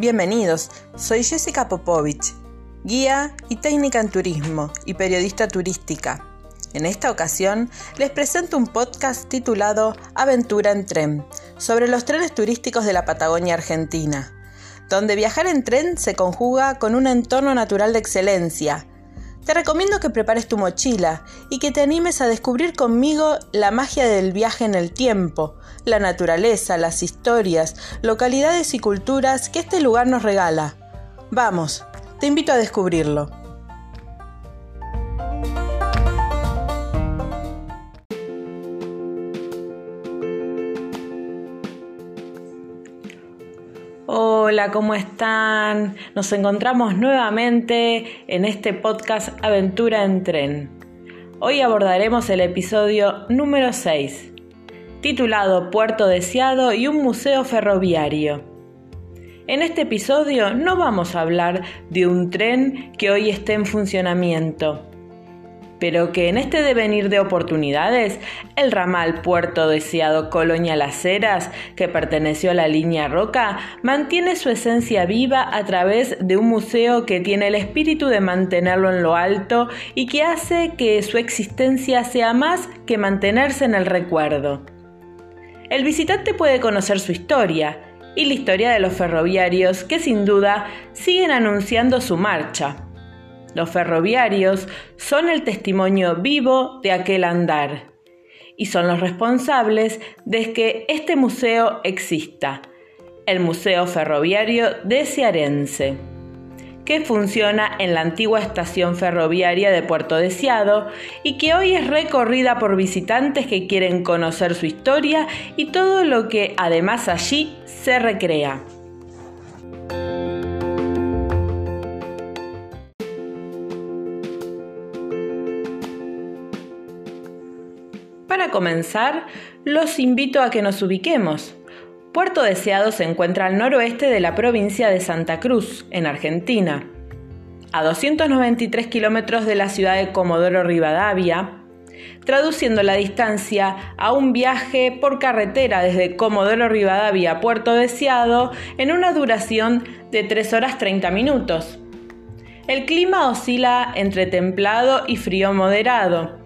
Bienvenidos, soy Jessica Popovich, guía y técnica en turismo y periodista turística. En esta ocasión les presento un podcast titulado Aventura en tren, sobre los trenes turísticos de la Patagonia Argentina, donde viajar en tren se conjuga con un entorno natural de excelencia. Te recomiendo que prepares tu mochila y que te animes a descubrir conmigo la magia del viaje en el tiempo, la naturaleza, las historias, localidades y culturas que este lugar nos regala. Vamos, te invito a descubrirlo. Hola, ¿cómo están? Nos encontramos nuevamente en este podcast Aventura en Tren. Hoy abordaremos el episodio número 6, titulado Puerto Deseado y un museo ferroviario. En este episodio no vamos a hablar de un tren que hoy esté en funcionamiento, pero que en este devenir de oportunidades, el ramal Puerto Deseado Colonia Las Heras, que perteneció a la línea Roca, mantiene su esencia viva a través de un museo que tiene el espíritu de mantenerlo en lo alto y que hace que su existencia sea más que mantenerse en el recuerdo. El visitante puede conocer su historia y la historia de los ferroviarios que sin duda siguen anunciando su marcha. Los ferroviarios son el testimonio vivo de aquel andar y son los responsables de que este museo exista, el Museo Ferroviario de Cearense que funciona en la antigua estación ferroviaria de Puerto Deseado y que hoy es recorrida por visitantes que quieren conocer su historia y todo lo que además allí se recrea. Para comenzar, los invito a que nos ubiquemos. Puerto Deseado se encuentra al noroeste de la provincia de Santa Cruz, en Argentina. A 293 kilómetros de la ciudad de Comodoro Rivadavia, traduciendo la distancia a un viaje por carretera desde Comodoro Rivadavia a Puerto Deseado en una duración de 3 horas 30 minutos. El clima oscila entre templado y frío moderado,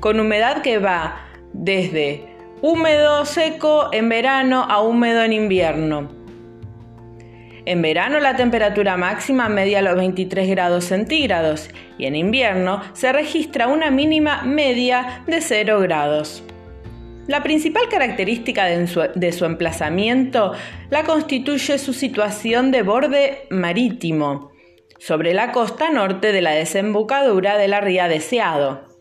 con humedad que va desde húmedo seco en verano a húmedo en invierno. En verano la temperatura máxima media los 23 grados centígrados y en invierno se registra una mínima media de 0 grados. La principal característica de su, emplazamiento la constituye su situación de borde marítimo, sobre la costa norte de la desembocadura de la ría Deseado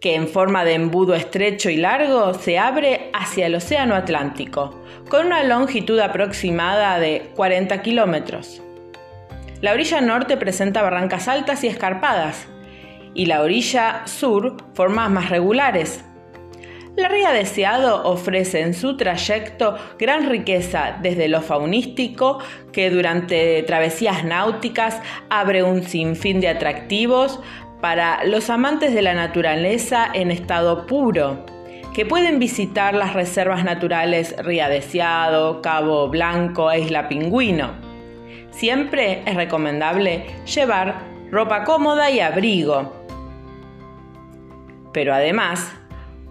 que en forma de embudo estrecho y largo se abre hacia el Océano Atlántico, con una longitud aproximada de 40 kilómetros. La orilla norte presenta barrancas altas y escarpadas, y la orilla sur formas más regulares. La ría Deseado ofrece en su trayecto gran riqueza desde lo faunístico, que durante travesías náuticas abre un sinfín de atractivos, para los amantes de la naturaleza en estado puro, que pueden visitar las reservas naturales Ría Deseado, Cabo Blanco e Isla Pingüino. Siempre es recomendable llevar ropa cómoda y abrigo. Pero además,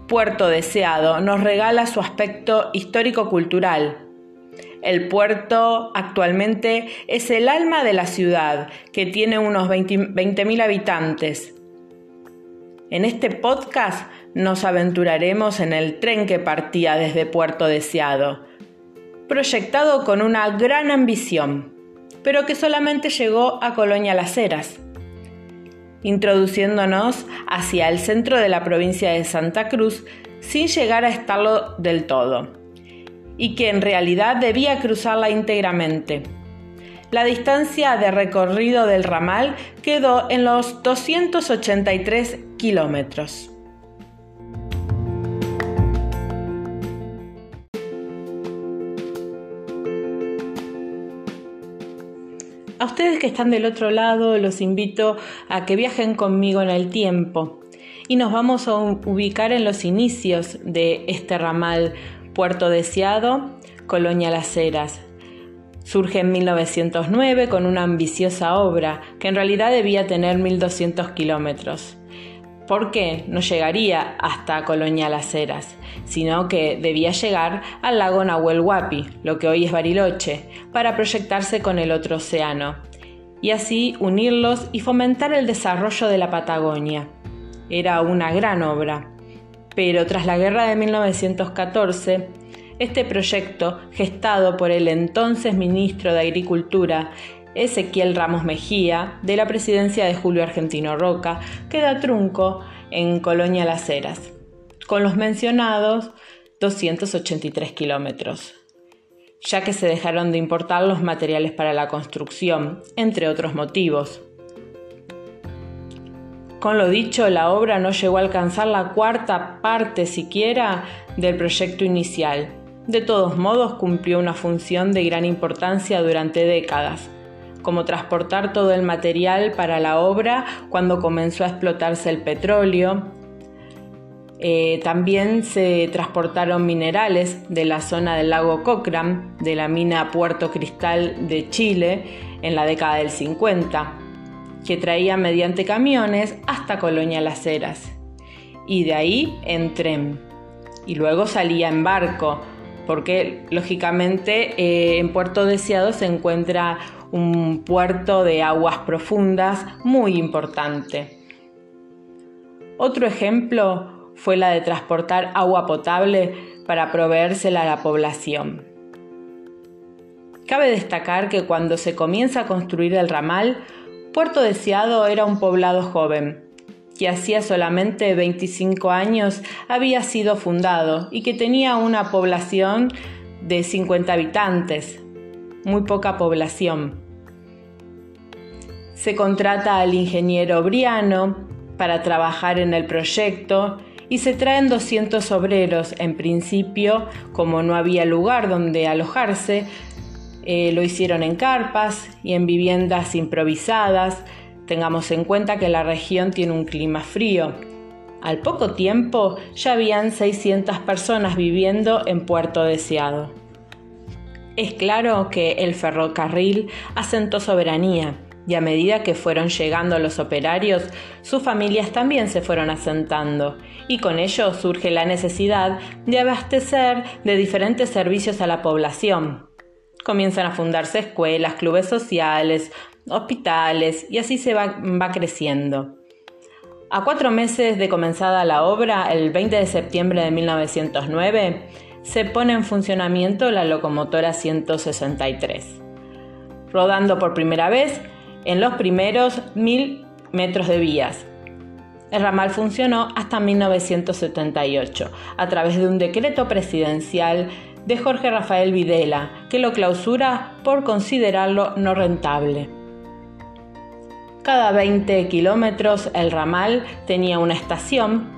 Puerto Deseado nos regala su aspecto histórico-cultural, el puerto actualmente es el alma de la ciudad, que tiene unos 20.000 habitantes. En este podcast nos aventuraremos en el tren que partía desde Puerto Deseado, proyectado con una gran ambición, pero que solamente llegó a Colonia Las Heras, introduciéndonos hacia el centro de la provincia de Santa Cruz sin llegar a estarlo del todo y que en realidad debía cruzarla íntegramente. La distancia de recorrido del ramal quedó en los 283 kilómetros. A ustedes que están del otro lado los invito a que viajen conmigo en el tiempo y nos vamos a ubicar en los inicios de este ramal Puerto Deseado, Colonia Las Heras. Surge en 1909 con una ambiciosa obra que en realidad debía tener 1.200 kilómetros. ¿Por qué no llegaría hasta Colonia Las Heras, sino que debía llegar al lago Nahuel Huapi, lo que hoy es Bariloche, para proyectarse con el otro océano, y así unirlos y fomentar el desarrollo de la Patagonia. Era una gran obra. Pero tras la guerra de 1914, este proyecto, gestado por el entonces ministro de Agricultura, Ezequiel Ramos Mejía, de la presidencia de Julio Argentino Roca, queda trunco en Colonia Las Heras, con los mencionados 283 kilómetros, ya que se dejaron de importar los materiales para la construcción, entre otros motivos. Con lo dicho, la obra no llegó a alcanzar la cuarta parte siquiera del proyecto inicial, de todos modos, cumplió una función de gran importancia durante décadas, como transportar todo el material para la obra cuando comenzó a explotarse el petróleo. Eh, también se transportaron minerales de la zona del lago Cochrane, de la mina Puerto Cristal de Chile, en la década del 50, que traía mediante camiones hasta Colonia Las Heras, y de ahí en tren, y luego salía en barco, porque lógicamente eh, en Puerto Deseado se encuentra un puerto de aguas profundas muy importante. Otro ejemplo fue la de transportar agua potable para proveérsela a la población. Cabe destacar que cuando se comienza a construir el ramal, Puerto Deseado era un poblado joven, que hacía solamente 25 años había sido fundado y que tenía una población de 50 habitantes, muy poca población. Se contrata al ingeniero Briano para trabajar en el proyecto y se traen 200 obreros. En principio, como no había lugar donde alojarse, eh, lo hicieron en carpas y en viviendas improvisadas, Tengamos en cuenta que la región tiene un clima frío. Al poco tiempo ya habían 600 personas viviendo en Puerto Deseado. Es claro que el ferrocarril asentó soberanía y a medida que fueron llegando los operarios, sus familias también se fueron asentando y con ello surge la necesidad de abastecer de diferentes servicios a la población. Comienzan a fundarse escuelas, clubes sociales, hospitales y así se va, creciendo. A cuatro meses de comenzada la obra, el 20 de septiembre de 1909, se pone en funcionamiento la locomotora 163, rodando por primera vez en los primeros mil metros de vías. El ramal funcionó hasta 1978 a través de un decreto presidencial de Jorge Rafael Videla, que lo clausura por considerarlo no rentable. Cada 20 kilómetros el ramal tenía una estación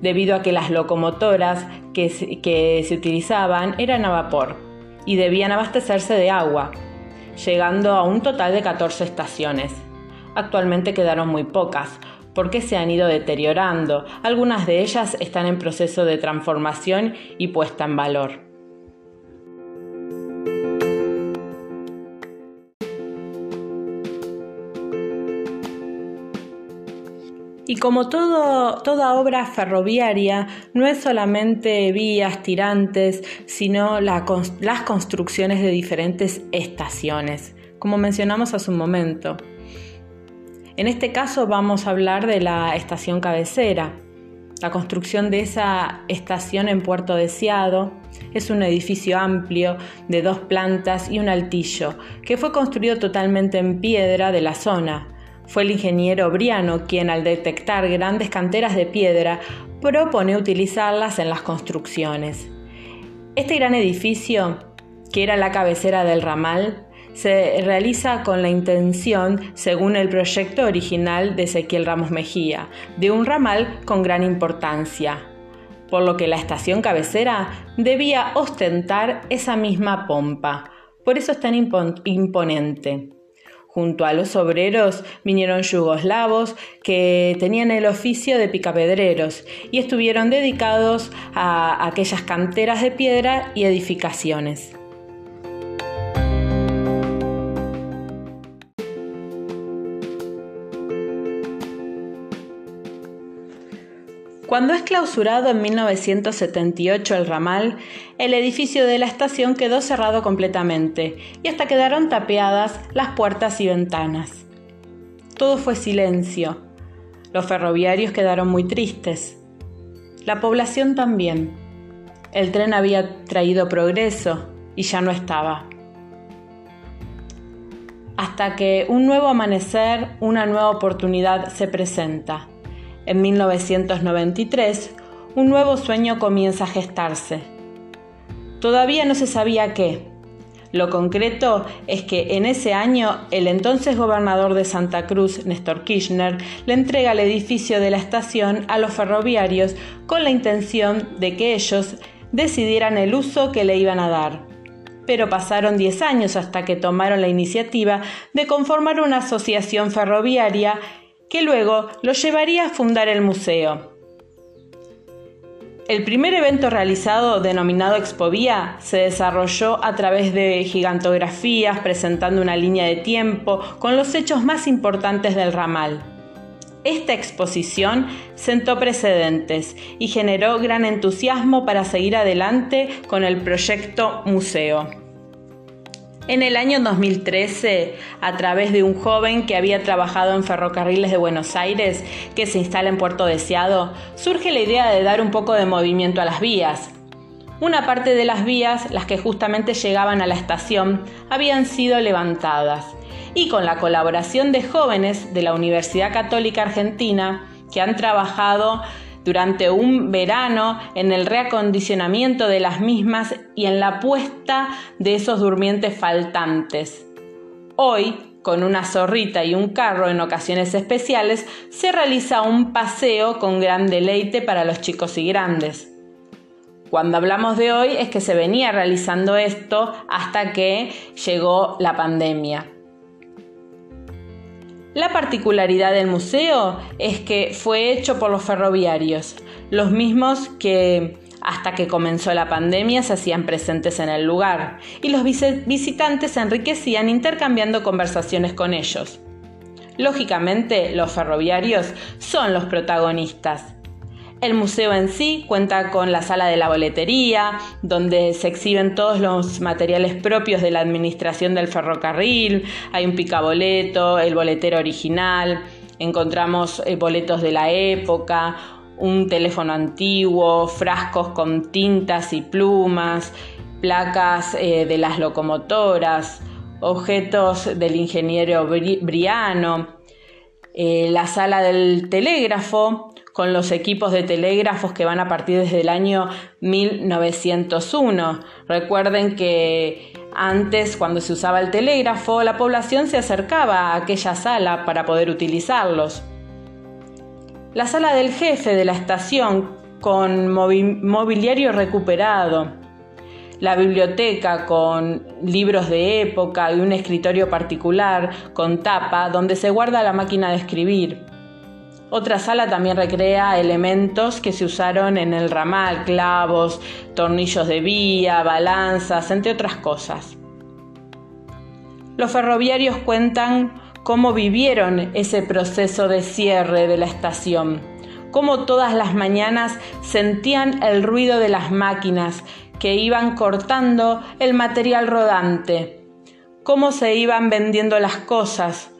debido a que las locomotoras que, se utilizaban eran a vapor y debían abastecerse de agua, llegando a un total de 14 estaciones. Actualmente quedaron muy pocas, porque se han ido deteriorando. Algunas de ellas están en proceso de transformación y puesta en valor. Como toda obra ferroviaria, no es solamente vías tirantes, sino las construcciones de diferentes estaciones, como mencionamos hace un momento. En este caso vamos a hablar de la estación cabecera. La construcción de esa estación en Puerto Deseado es un edificio amplio de dos plantas y un altillo que fue construido totalmente en piedra de la zona, fue el ingeniero Briano quien al detectar grandes canteras de piedra propone utilizarlas en las construcciones. Este gran edificio, que era la cabecera del ramal, se realiza con la intención, según el proyecto original de Ezequiel Ramos Mejía, de un ramal con gran importancia, por lo que la estación cabecera debía ostentar esa misma pompa. Por eso es tan imponente. Junto a los obreros vinieron yugoslavos que tenían el oficio de picapedreros y estuvieron dedicados a aquellas canteras de piedra y edificaciones. Cuando es clausurado en 1978 el ramal, el edificio de la estación quedó cerrado completamente y hasta quedaron tapeadas las puertas y ventanas. Todo fue silencio. Los ferroviarios quedaron muy tristes. La población también. El tren había traído progreso y ya no estaba. Hasta que un nuevo amanecer, una nueva oportunidad se presenta en 1993, un nuevo sueño comienza a gestarse. Todavía no se sabía qué. Lo concreto es que en ese año el entonces gobernador de Santa Cruz, Néstor Kirchner, le entrega el edificio de la estación a los ferroviarios con la intención de que ellos decidieran el uso que le iban a dar. Pero pasaron 10 años hasta que tomaron la iniciativa de conformar una asociación ferroviaria que luego lo llevaría a fundar el museo. El primer evento realizado, denominado Expovía, se desarrolló a través de gigantografías presentando una línea de tiempo con los hechos más importantes del ramal. Esta exposición sentó precedentes y generó gran entusiasmo para seguir adelante con el proyecto museo. En el año 2013, a través de un joven que había trabajado en ferrocarriles de Buenos Aires, que se instala en Puerto Deseado, surge la idea de dar un poco de movimiento a las vías. Una parte de las vías, las que justamente llegaban a la estación, habían sido levantadas. Y con la colaboración de jóvenes de la Universidad Católica Argentina, que han trabajado durante un verano en el reacondicionamiento de las mismas y en la puesta de esos durmientes faltantes. Hoy, con una zorrita y un carro en ocasiones especiales, se realiza un paseo con gran deleite para los chicos y grandes. Cuando hablamos de hoy es que se venía realizando esto hasta que llegó la pandemia. La particularidad del museo es que fue hecho por los ferroviarios, los mismos que hasta que comenzó la pandemia se hacían presentes en el lugar, y los visitantes se enriquecían intercambiando conversaciones con ellos. Lógicamente, los ferroviarios son los protagonistas, el museo en sí cuenta con la sala de la boletería, donde se exhiben todos los materiales propios de la administración del ferrocarril. Hay un picaboleto, el boletero original, encontramos eh, boletos de la época, un teléfono antiguo, frascos con tintas y plumas, placas eh, de las locomotoras, objetos del ingeniero Briano, eh, la sala del telégrafo, con los equipos de telégrafos que van a partir desde el año 1901. Recuerden que antes, cuando se usaba el telégrafo, la población se acercaba a aquella sala para poder utilizarlos. La sala del jefe de la estación con mobiliario recuperado, la biblioteca con libros de época y un escritorio particular con tapa donde se guarda la máquina de escribir, otra sala también recrea elementos que se usaron en el ramal, clavos, tornillos de vía, balanzas, entre otras cosas. Los ferroviarios cuentan cómo vivieron ese proceso de cierre de la estación, cómo todas las mañanas sentían el ruido de las máquinas que iban cortando el material rodante, cómo se iban vendiendo las cosas,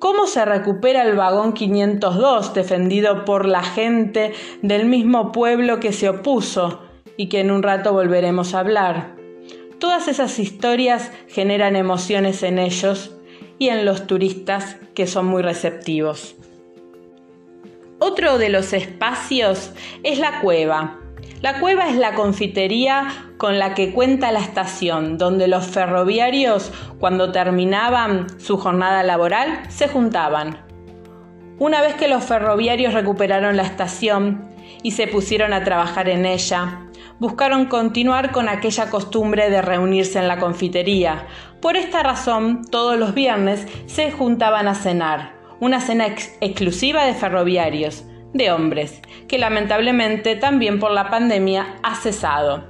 ¿Cómo se recupera el vagón 502 defendido por la gente del mismo pueblo que se opuso y que en un rato volveremos a hablar? Todas esas historias generan emociones en ellos y en los turistas que son muy receptivos. Otro de los espacios es la cueva, la cueva es la confitería con la que cuenta la estación, donde los ferroviarios, cuando terminaban su jornada laboral, se juntaban. Una vez que los ferroviarios recuperaron la estación y se pusieron a trabajar en ella, buscaron continuar con aquella costumbre de reunirse en la confitería. Por esta razón, todos los viernes se juntaban a cenar, una cena exclusiva de ferroviarios, de hombres, que lamentablemente también por la pandemia ha cesado.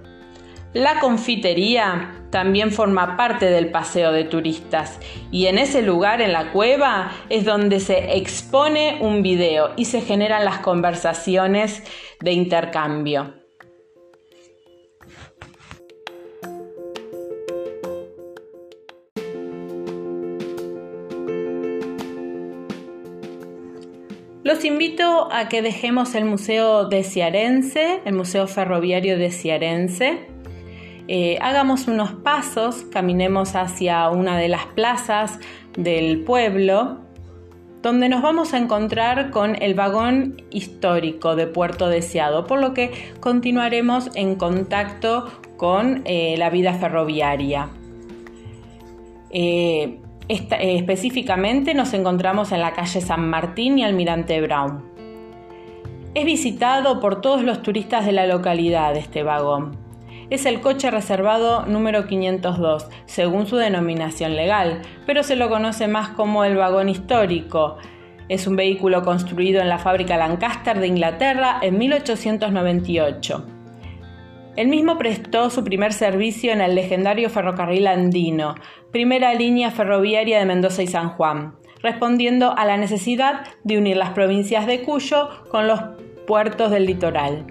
La confitería también forma parte del paseo de turistas y en ese lugar, en la cueva, es donde se expone un video y se generan las conversaciones de intercambio. Los invito a que dejemos el Museo de Ciarense, el Museo Ferroviario de Ciarense. Eh, hagamos unos pasos, caminemos hacia una de las plazas del pueblo, donde nos vamos a encontrar con el vagón histórico de Puerto Deseado, por lo que continuaremos en contacto con eh, la vida ferroviaria. Eh, eh, específicamente nos encontramos en la calle San Martín y Almirante Brown. Es visitado por todos los turistas de la localidad este vagón. Es el coche reservado número 502, según su denominación legal, pero se lo conoce más como el vagón histórico. Es un vehículo construido en la fábrica Lancaster de Inglaterra en 1898. El mismo prestó su primer servicio en el legendario ferrocarril andino, primera línea ferroviaria de Mendoza y San Juan, respondiendo a la necesidad de unir las provincias de Cuyo con los puertos del litoral.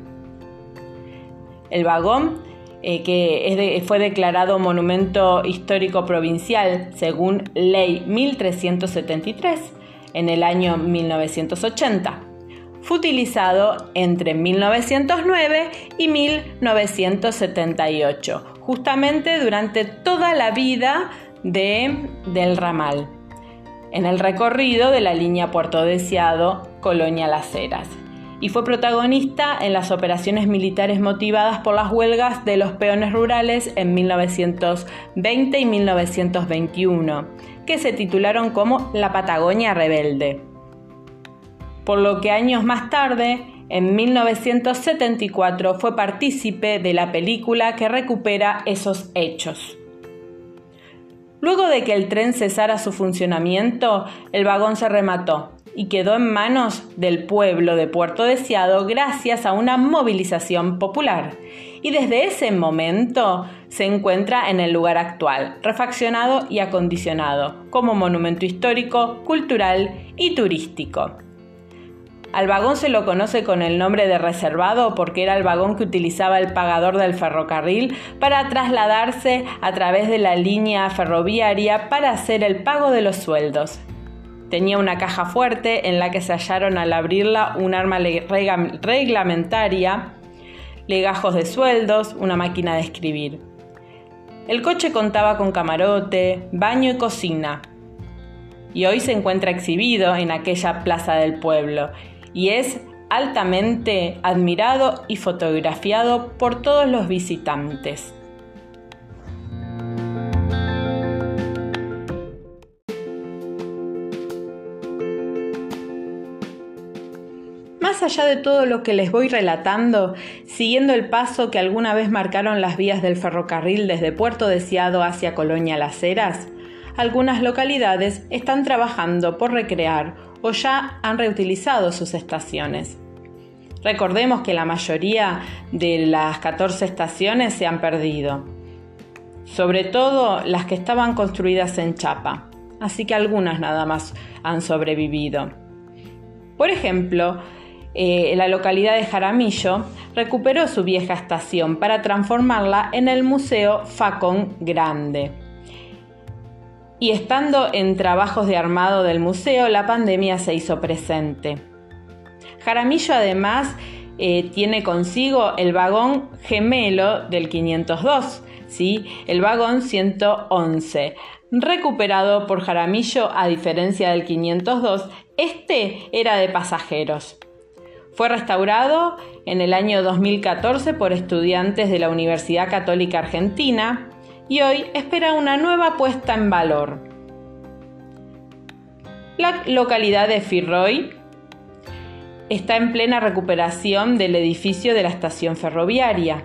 El vagón, eh, que fue declarado Monumento Histórico Provincial según Ley 1373 en el año 1980 fue utilizado entre 1909 y 1978, justamente durante toda la vida del ramal, en el recorrido de la línea Puerto Deseado, Colonia Las Heras. Y fue protagonista en las operaciones militares motivadas por las huelgas de los peones rurales en 1920 y 1921, que se titularon como La Patagonia Rebelde por lo que años más tarde, en 1974, fue partícipe de la película que recupera esos hechos. Luego de que el tren cesara su funcionamiento, el vagón se remató y quedó en manos del pueblo de Puerto Deseado gracias a una movilización popular. Y desde ese momento se encuentra en el lugar actual, refaccionado y acondicionado como monumento histórico, cultural y turístico. Al vagón se lo conoce con el nombre de reservado porque era el vagón que utilizaba el pagador del ferrocarril para trasladarse a través de la línea ferroviaria para hacer el pago de los sueldos. Tenía una caja fuerte en la que se hallaron al abrirla un arma reglamentaria, legajos de sueldos, una máquina de escribir. El coche contaba con camarote, baño y cocina, y hoy se encuentra exhibido en aquella plaza del pueblo y es altamente admirado y fotografiado por todos los visitantes. Más allá de todo lo que les voy relatando, siguiendo el paso que alguna vez marcaron las vías del ferrocarril desde Puerto Deseado hacia Colonia Las Heras, algunas localidades están trabajando por recrear o ya han reutilizado sus estaciones. Recordemos que la mayoría de las 14 estaciones se han perdido, sobre todo las que estaban construidas en chapa, así que algunas nada más han sobrevivido. Por ejemplo, eh, la localidad de Jaramillo recuperó su vieja estación para transformarla en el Museo Facón Grande y estando en trabajos de armado del museo, la pandemia se hizo presente. Jaramillo además eh, tiene consigo el vagón gemelo del 502, ¿sí? el vagón 111. Recuperado por Jaramillo, a diferencia del 502, este era de pasajeros. Fue restaurado en el año 2014 por estudiantes de la Universidad Católica Argentina y hoy espera una nueva puesta en valor. La localidad de Firroy está en plena recuperación del edificio de la estación ferroviaria.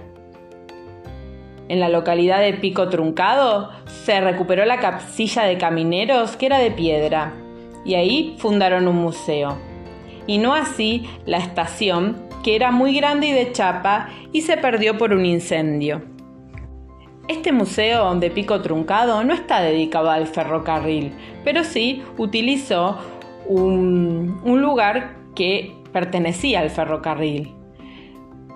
En la localidad de Pico Truncado se recuperó la capsilla de camineros que era de piedra y ahí fundaron un museo. Y no así la estación que era muy grande y de chapa y se perdió por un incendio. Este museo de Pico Truncado no está dedicado al ferrocarril, pero sí utilizó un, lugar que pertenecía al ferrocarril.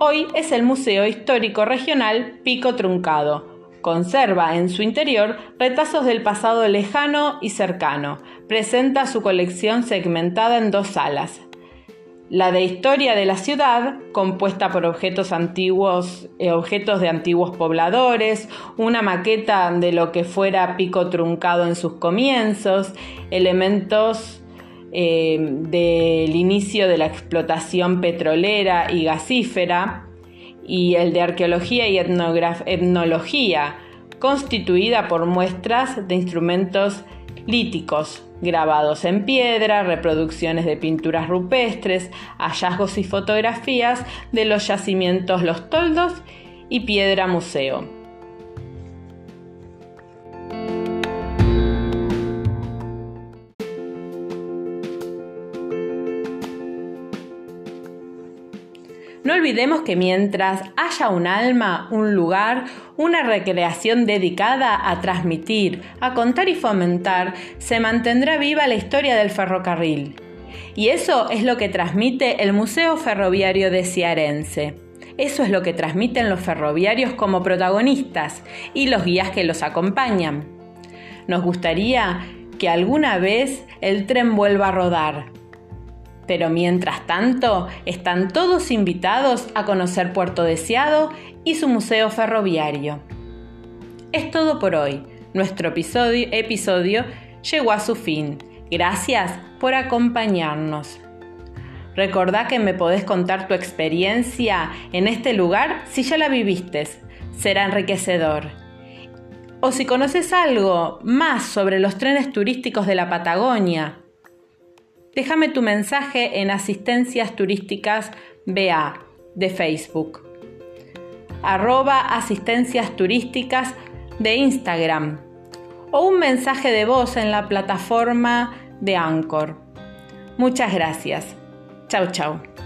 Hoy es el Museo Histórico Regional Pico Truncado, Conserva en su interior retazos del pasado lejano y cercano. Presenta su colección segmentada en dos salas. La de historia de la ciudad, compuesta por objetos antiguos, eh, objetos de antiguos pobladores, una maqueta de lo que fuera pico truncado en sus comienzos, elementos eh, del inicio de la explotación petrolera y gasífera, y el de arqueología y etnología, constituida por muestras de instrumentos líticos, grabados en piedra, reproducciones de pinturas rupestres, hallazgos y fotografías de los yacimientos Los Toldos y Piedra Museo. No olvidemos que mientras haya un alma, un lugar, una recreación dedicada a transmitir, a contar y fomentar, se mantendrá viva la historia del ferrocarril. Y eso es lo que transmite el Museo Ferroviario de Ciarense. Eso es lo que transmiten los ferroviarios como protagonistas y los guías que los acompañan. Nos gustaría que alguna vez el tren vuelva a rodar, pero mientras tanto, están todos invitados a conocer Puerto Deseado y su museo ferroviario. Es todo por hoy. Nuestro episodio, llegó a su fin. Gracias por acompañarnos. Recordá que me podés contar tu experiencia en este lugar si ya la viviste. Será enriquecedor. O si conoces algo más sobre los trenes turísticos de la Patagonia, Déjame tu mensaje en Asistencias Turísticas BA de Facebook. Arroba Asistencias Turísticas de Instagram. O un mensaje de voz en la plataforma de Anchor. Muchas gracias. Chau, chau.